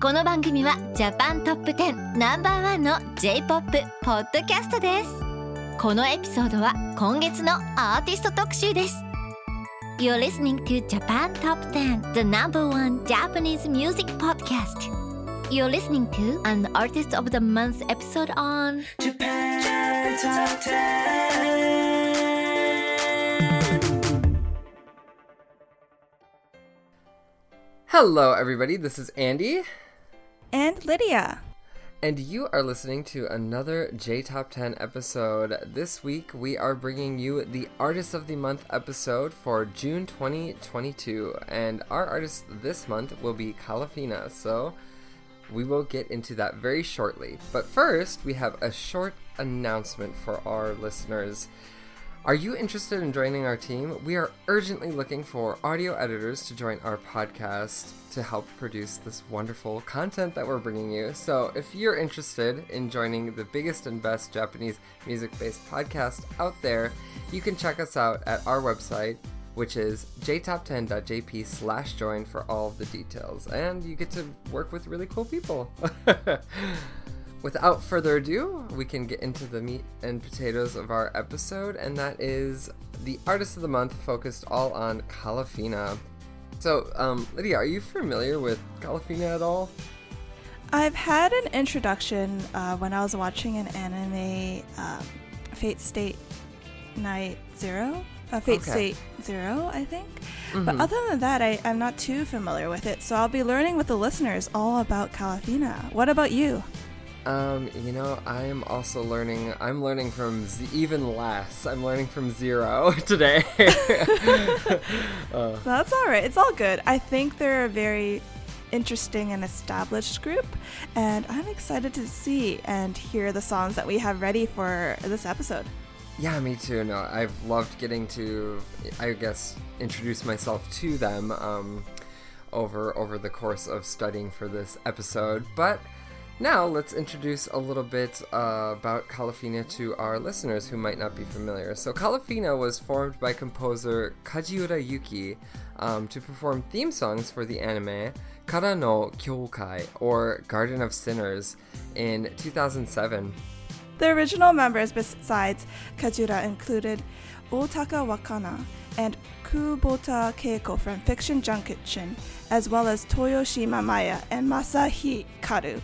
この番組はジャパントップ10ナンバーワンの J-POP ポッドキャストですこのエピソードは今月のアーティスト特集です You're listening to Japan Top 10 the number one Japanese music podcast You're listening to an Artist of the Month episode on Japan Top 10. Hello, everybody. This is Andy, and Lydia. and you are listening to another J Top 10 episode. This week, we are bringing you the Artist of the Month episode for June 2022. And our artist this month will be Kalafina. So, we will get into that very shortly. But first, we have a short announcement for our listeners. Are you interested in joining our team? We are urgently looking for audio editors to join our podcast to help produce this wonderful content that we're bringing you. So, if you're interested in joining the biggest and best Japanese music based podcast out there, you can check us out at our website, which is jtop10.jp slash join for all the details. And you get to work with really cool people. Without further ado, we can get into the meat and potatoes of our episode, and that is the artist of the month focused all on Kalafina. So, um, Lydia, are you familiar with Kalafina at all? I've had an introduction uh, when I was watching an anime, um, Fate State Night Zero. Uh, Fate Okay. State Zero, I think. Mhm. But other than that, I, I'm not too familiar with it, so I'll be learning with the listeners all about Kalafina. What about you? Um, you know, I am also learning. I'm learning from z- even less. I'm learning from zero today. uh, That's all right. It's all good. I think they're a very interesting and established group, and I'm excited to see and hear the songs that we have ready for this episode. Yeah, me too. No, I've loved getting to, I guess, introduce myself to them um, over over the course of studying for this episode. But now let's introduce a little bit uh, about Kalafina to our listeners who might not be familiar. So Kalafina was formed by composer Kajiura Yuki um, to perform theme songs for the anime Kara no Kyoukai, or Garden of Sinners, in 2007. The original members besides Kajiura included Otaka Wakana and Kubota Keiko from Fiction Junction, as well as Toyoshima Maya and Masai Hikaru.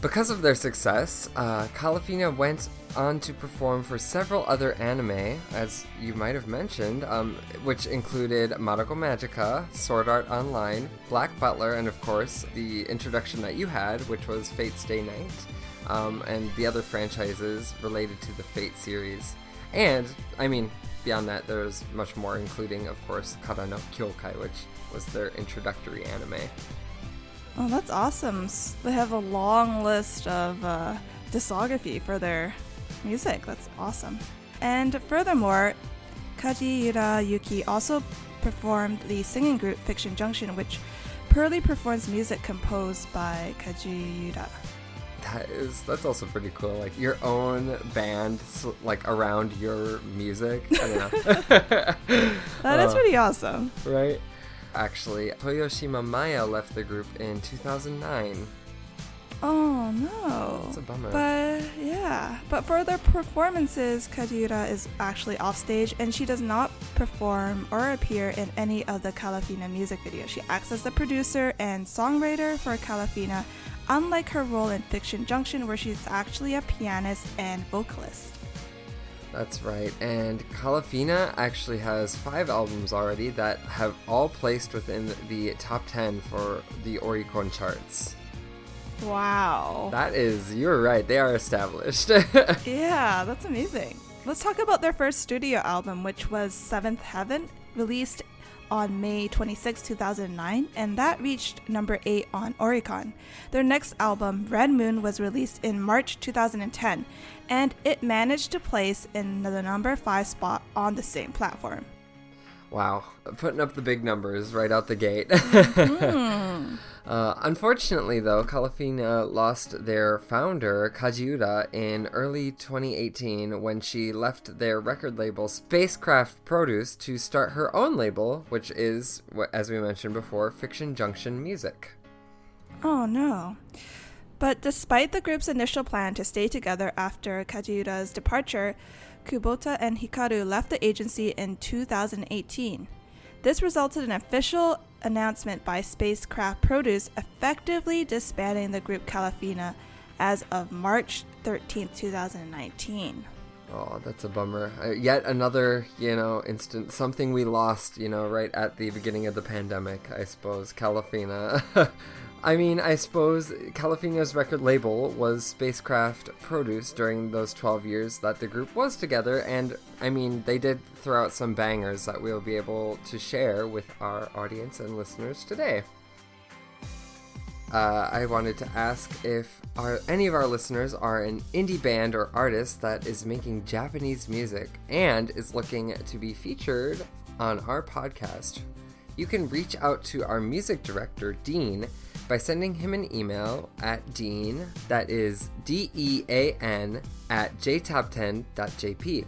Because of their success, uh, Kalafina went on to perform for several other anime, as you might have mentioned, um, which included Madoka Magica, Sword Art Online, Black Butler, and of course the introduction that you had, which was Fate Stay Night, um, and the other franchises related to the Fate series. And, I mean, beyond that, there's much more, including, of course, Kara no Kyokai, which was their introductory anime. Oh, that's awesome. They have a long list of uh, discography for their music. That's awesome. And furthermore, Kajiura Yuki also performed the singing group Fiction Junction, which purely performs music composed by Kajiura. That is that's also pretty cool. Like your own band, like around your music. I don't know. That is Uh, pretty awesome. right. Actually, Toyoshima Maya left the group in 2009. Oh no. It's a bummer. But yeah, but for their performances, Kajiura is actually off stage and she does not perform or appear in any of the Kalafina music videos. She acts as the producer and songwriter for Kalafina, unlike her role in Fiction Junction, where she's actually a pianist and vocalist. That's right. And Kalafina actually has five albums already that have all placed within the top 10 for the Oricon charts. Wow. That is, you're right. They are established. Yeah, that's amazing. Let's talk about their first studio album, which was Seventh Heaven, released on May 26, 2009, and that reached number 8 on Oricon. Their next album, Red Moon, was released in March 2010, and it managed to place in the number 5 spot on the same platform. Wow, putting up the big numbers right out the gate. Hmm. uh, unfortunately, though, Kalafina lost their founder, Kajiura, in early 2018 when she left their record label, Spacecraft Produce, to start her own label, which is, as we mentioned before, Fiction Junction Music. Oh no. But despite the group's initial plan to stay together after Kajiura's departure, Kubota and Hikaru left the agency in 2018. This resulted in official announcement by Spacecraft Produce effectively disbanding the group Kalafina as of March 13, 2019. Oh, that's a bummer. Uh, yet another, you know, instant something we lost, you know, right at the beginning of the pandemic, I suppose. Kalafina. I mean, I suppose Kalafina's record label was Spacecraft Produce during those 12 years that the group was together, and I mean, they did throw out some bangers that we'll be able to share with our audience and listeners today. Uh, I wanted to ask if any of our listeners are an indie band or artist that is making Japanese music and is looking to be featured on our podcast. You can reach out to our music director, Dean, by sending him an email at Dean, that is D E A N, at jtop10.jp.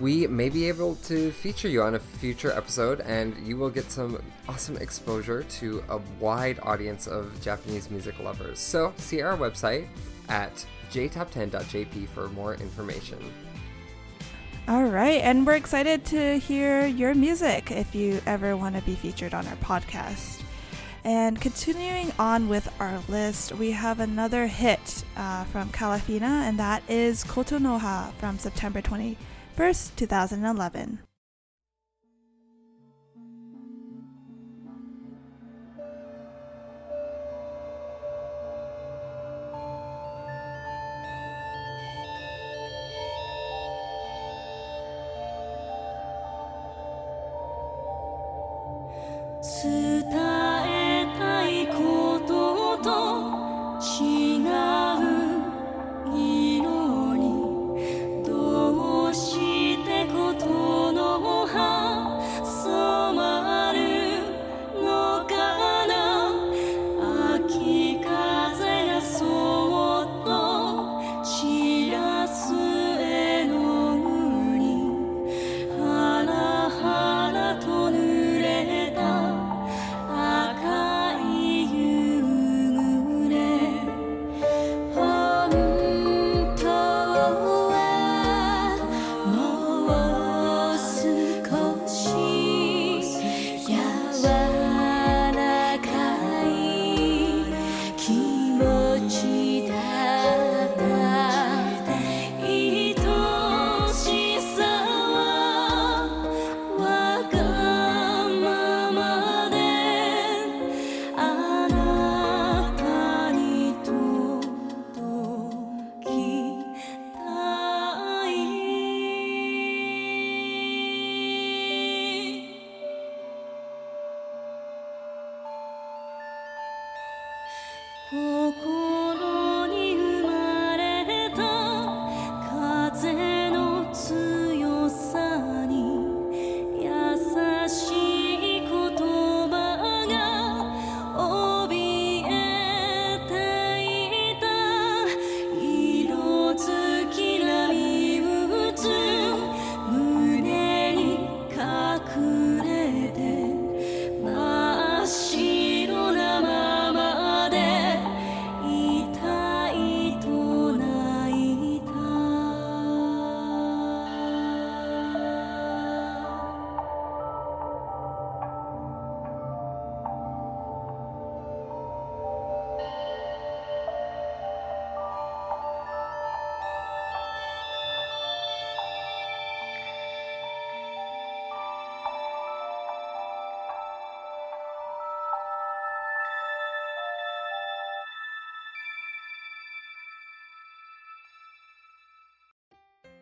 We may be able to feature you on a future episode, and you will get some awesome exposure to a wide audience of Japanese music lovers. So, see our website at jtop10.jp for more information. All right, and we're excited to hear your music if you ever want to be featured on our podcast. And continuing on with our list, we have another hit uh, from Kalafina, and that is Kotonoha from September 21st, 2011. Oh, cool.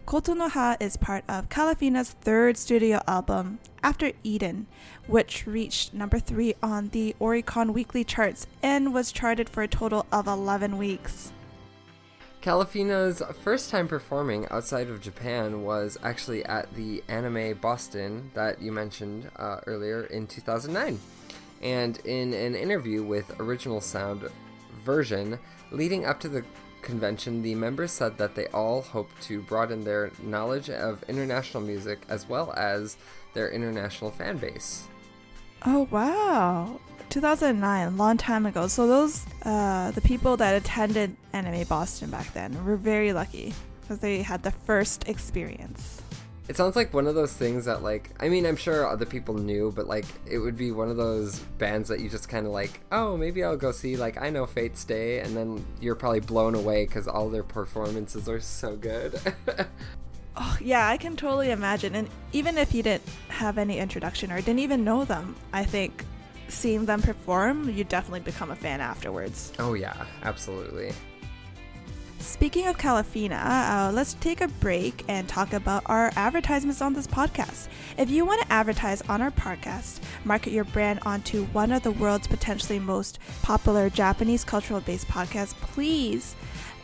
Kotonoha is part of Kalafina's third studio album, After Eden, which reached number 3 on the Oricon weekly charts and was charted for a total of 11 weeks. Kalafina's first time performing outside of Japan was actually at the Anime Boston that you mentioned uh, earlier in 2009. And in an interview with Original Sound version leading up to the convention, the members said that they all hope to broaden their knowledge of international music as well as their international fan base. Oh wow. 2009, long time ago. So those uh, the people that attended Anime Boston back then were very lucky because they had the first experience. It sounds like one of those things that, like, I mean, I'm sure other people knew, but like, it would be one of those bands that you just kind of like, oh, maybe I'll go see. Like, I know Fate Stay, and then you're probably blown away because all their performances are so good. Oh, yeah, I can totally imagine. And even if you didn't have any introduction or didn't even know them, I think seeing them perform, you definitely become a fan afterwards. oh yeah, absolutely. Speaking of Kalafina, uh, let's take a break and talk about our advertisements on this podcast. If you want to advertise on our podcast, market your brand onto one of the world's potentially most popular Japanese cultural based podcasts, please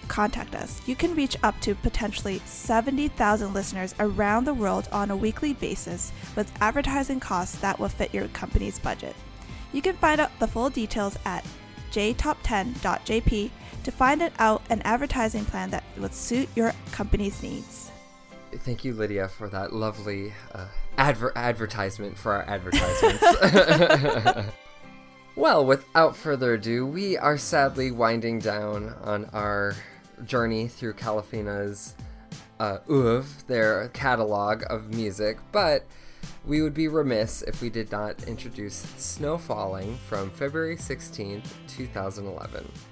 contact us. You can reach up to potentially 70,000 listeners around the world on a weekly basis with advertising costs that will fit your company's budget. You can find out the full details at jtop10.jp to find out an advertising plan that would suit your company's needs. Thank you, Lydia, for that lovely uh, adver- advertisement for our advertisements. well, without further ado, we are sadly winding down on our journey through Kalafina's uh, oeuvre, their catalog of music, but we would be remiss if we did not introduce Snow Falling from February 16th, 2011.「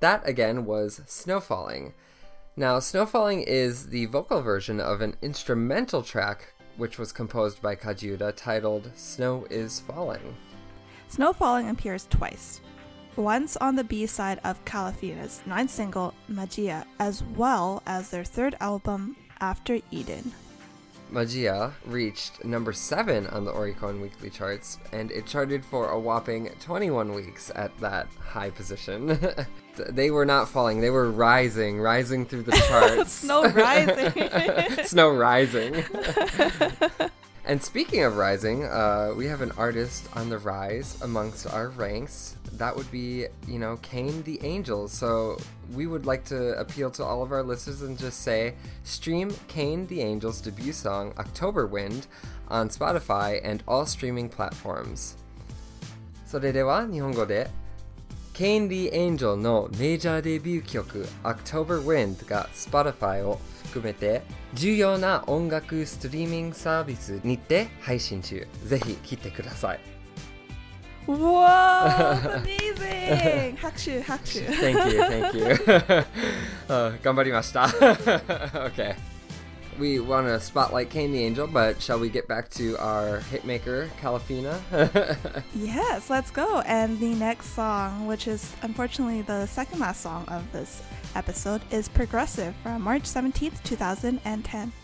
That again was Snow Falling. Now, Snow Falling is the vocal version of an instrumental track which was composed by Kajiura titled Snow is Falling. Snow Falling appears twice. Once on the B side of Kalafina's ninth single, Magia, as well as their third album, After Eden. Magia reached number 7 on the Oricon weekly charts, and it charted for a whopping 21 weeks at that high position. they were not falling, they were rising, rising through the charts. Snow rising. Snow rising. and speaking of rising, uh, we have an artist on the rise amongst our ranks. That would be, you know, Kane the Angel. So we would like to appeal to all of our listeners and just say stream Kane the Angel's debut song, October Wind, on Spotify and all streaming platforms. それでは日本語で ケインディ・エンジェルのメジャーデビュー曲 October Wind が Spotify を含めて重要な音楽ストリーミングサービスにて配信中ぜひ聴いてください Whoa, that's amazing! 拍手拍手 Thank you, thank you. uh, 頑張りました。okay. We want to spotlight Kane the Angel, but shall we get back to our hitmaker, Kalafina? Yes, let's go. And the next song, which is unfortunately the second last song of this episode, is Progressive from March 17th, 2010.「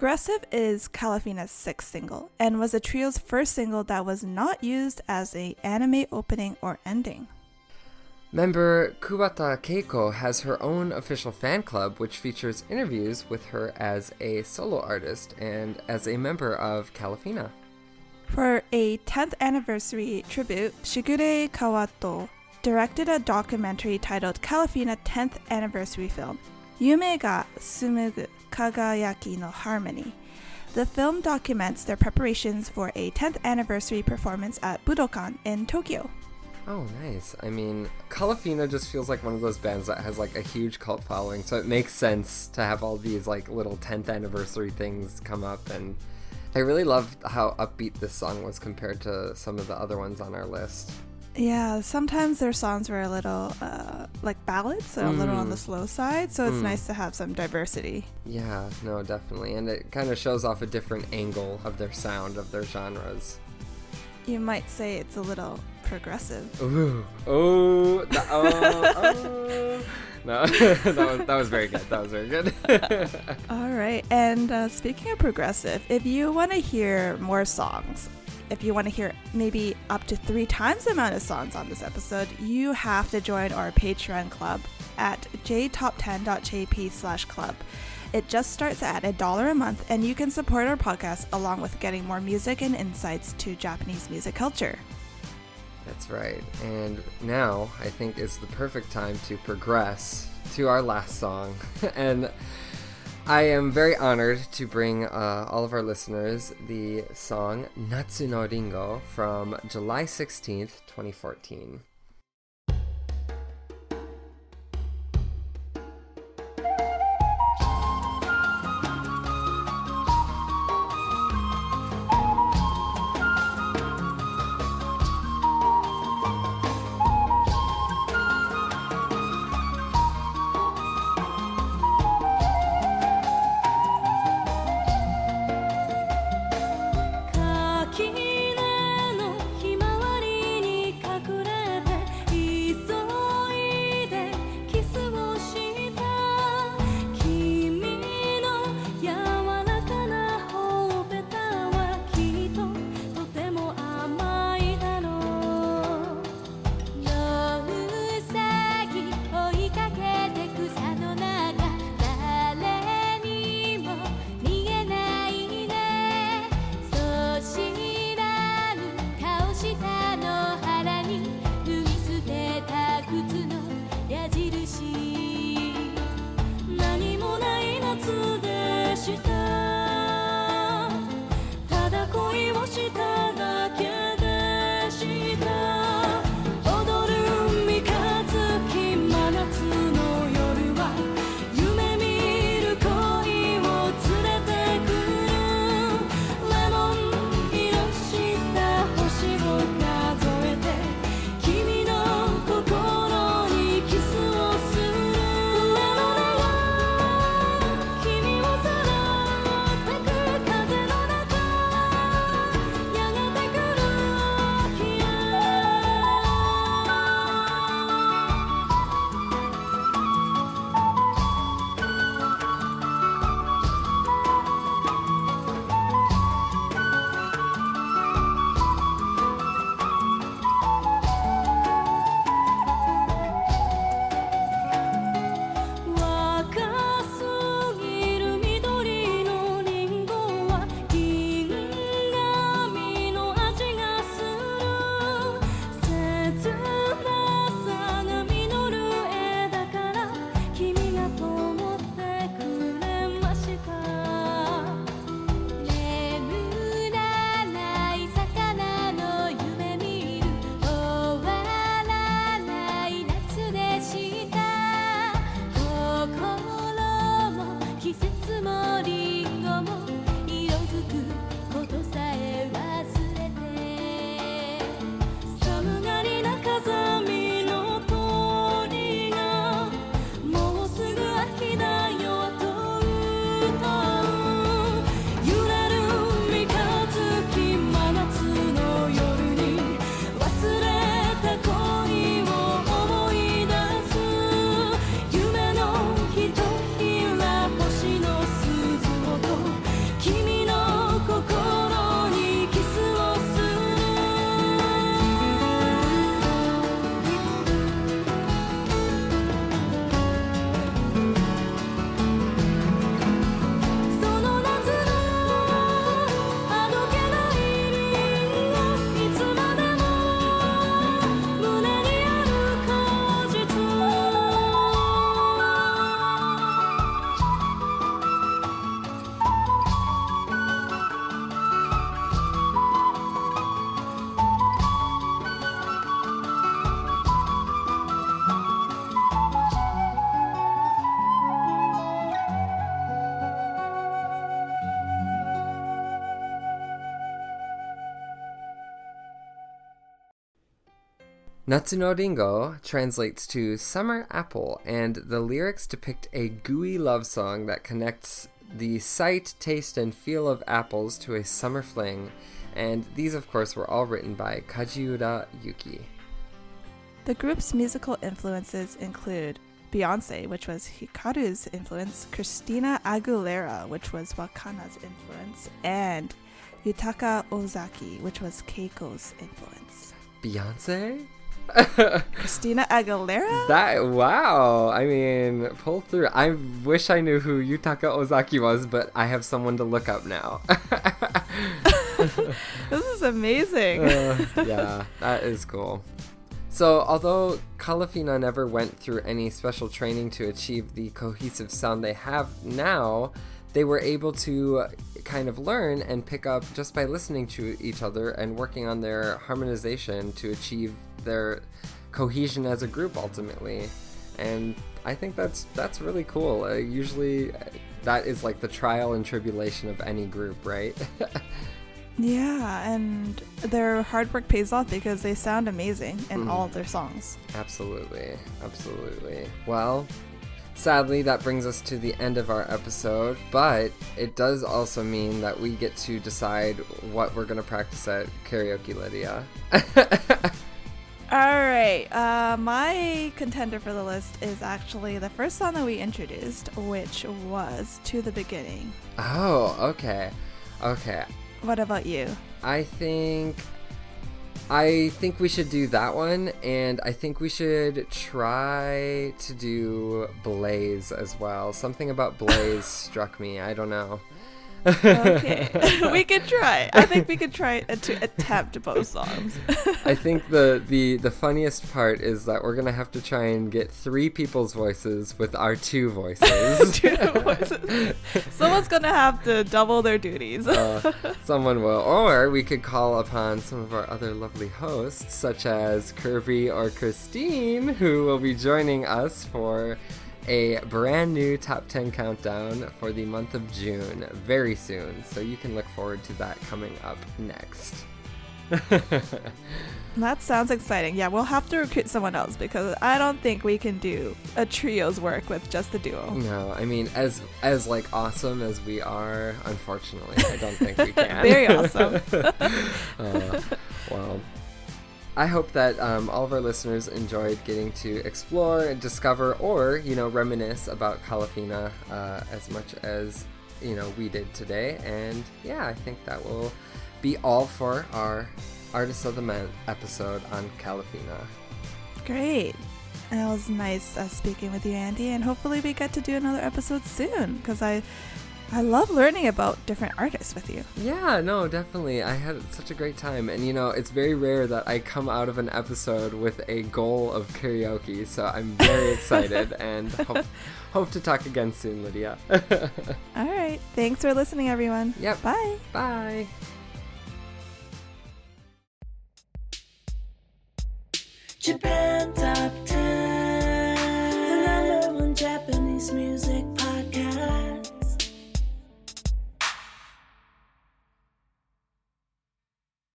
Progressive is Kalafina's sixth single and was the trio's first single that was not used as a anime opening or ending. Member Kubota Keiko has her own official fan club, which features interviews with her as a solo artist and as a member of Kalafina. For a 10th anniversary tribute, Shigure Kawato directed a documentary titled Kalafina 10th Anniversary Film, Yume ga Tsumugu Kagayaki no Harmony. The film documents their preparations for a 10th anniversary performance at Budokan in Tokyo. Oh, nice. I mean, Kalafina just feels like one of those bands that has like a huge cult following, so it makes sense to have all these like little 10th anniversary things come up and I really love how upbeat this song was compared to some of the other ones on our list. Yeah, sometimes their songs were a little uh, like ballads, so a little on the slow side, so it's nice to have some diversity. Yeah, no, definitely. And it kind of shows off a different angle of their sound, of their genres. You might say it's a little progressive. Ooh, oh, th- oh, oh. No, that, was, that was very good. That was very good. All right, and uh, speaking of progressive, if you want to hear more songs, if you want to hear maybe up to three times the amount of songs on this episode, you have to join our Patreon club at jtop10.jp slash club. It just starts at a dollar a month, and you can support our podcast along with getting more music and insights to Japanese music culture. That's right. And now I think is the perfect time to progress to our last song. and I am very honored to bring uh, all of our listeners the song Natsu no Ringo from July 16th, 2014. Natsuno Ringo translates to summer apple, and the lyrics depict a gooey love song that connects the sight, taste, and feel of apples to a summer fling. And these, of course, were all written by Kajiura Yuki. The group's musical influences include Beyonce, which was Hikaru's influence, Christina Aguilera, which was Wakana's influence, and Yutaka Ozaki, which was Keiko's influence. Beyonce? Christina Aguilera? That wow! I mean, pull through. I wish I knew who Yutaka Ozaki was, but I have someone to look up now. this is amazing. Uh, yeah, that is cool. So, although Kalafina never went through any special training to achieve the cohesive sound they have now, they were able to kind of learn and pick up just by listening to each other and working on their harmonization to achieve their cohesion as a group ultimately. And I think that's that's really cool. Uh, usually, uh, that is like the trial and tribulation of any group, right? yeah, and their hard work pays off because they sound amazing in all of their songs. Absolutely, absolutely. Well, sadly, that brings us to the end of our episode, but it does also mean that we get to decide what we're going to practice at Karaoke Lydia. All right, uh, my contender for the list is actually the first song that we introduced, which was To the Beginning. oh, okay. Okay. What about you? I think I think we should do that one and I think we should try to do Blaze as well. Something about Blaze struck me. I don't know. Okay, we could try. I think we could try to attempt both songs. I think the, the the funniest part is that we're gonna have to try and get three people's voices with our two voices. Two voices. Someone's gonna have to double their duties. Uh, someone will, or we could call upon some of our other lovely hosts, such as Kirby or Christine, who will be joining us for a brand new top 10 countdown for the month of June very soon. So you can look forward to that coming up next. that sounds exciting. Yeah, we'll have to recruit someone else because I don't think we can do a trio's work with just a duo. No, I mean as as like awesome as we are, unfortunately, I don't think we can. Very awesome. uh, well, I hope that um, all of our listeners enjoyed getting to explore and discover, or you know, reminisce about Kalafina uh, as much as you know we did today. And yeah, I think that will be all for our Artists of the Month episode on Kalafina. Great. It was nice uh, speaking with you, Andy, and hopefully we get to do another episode soon because I, I love learning about different artists with you. Yeah, no, definitely. I had such a great time. And you know, it's very rare that I come out of an episode with a goal of karaoke, so I'm very excited and hope, hope to talk again soon, Lydia. All right. Thanks for listening, everyone. Yep. Bye. Bye. Japan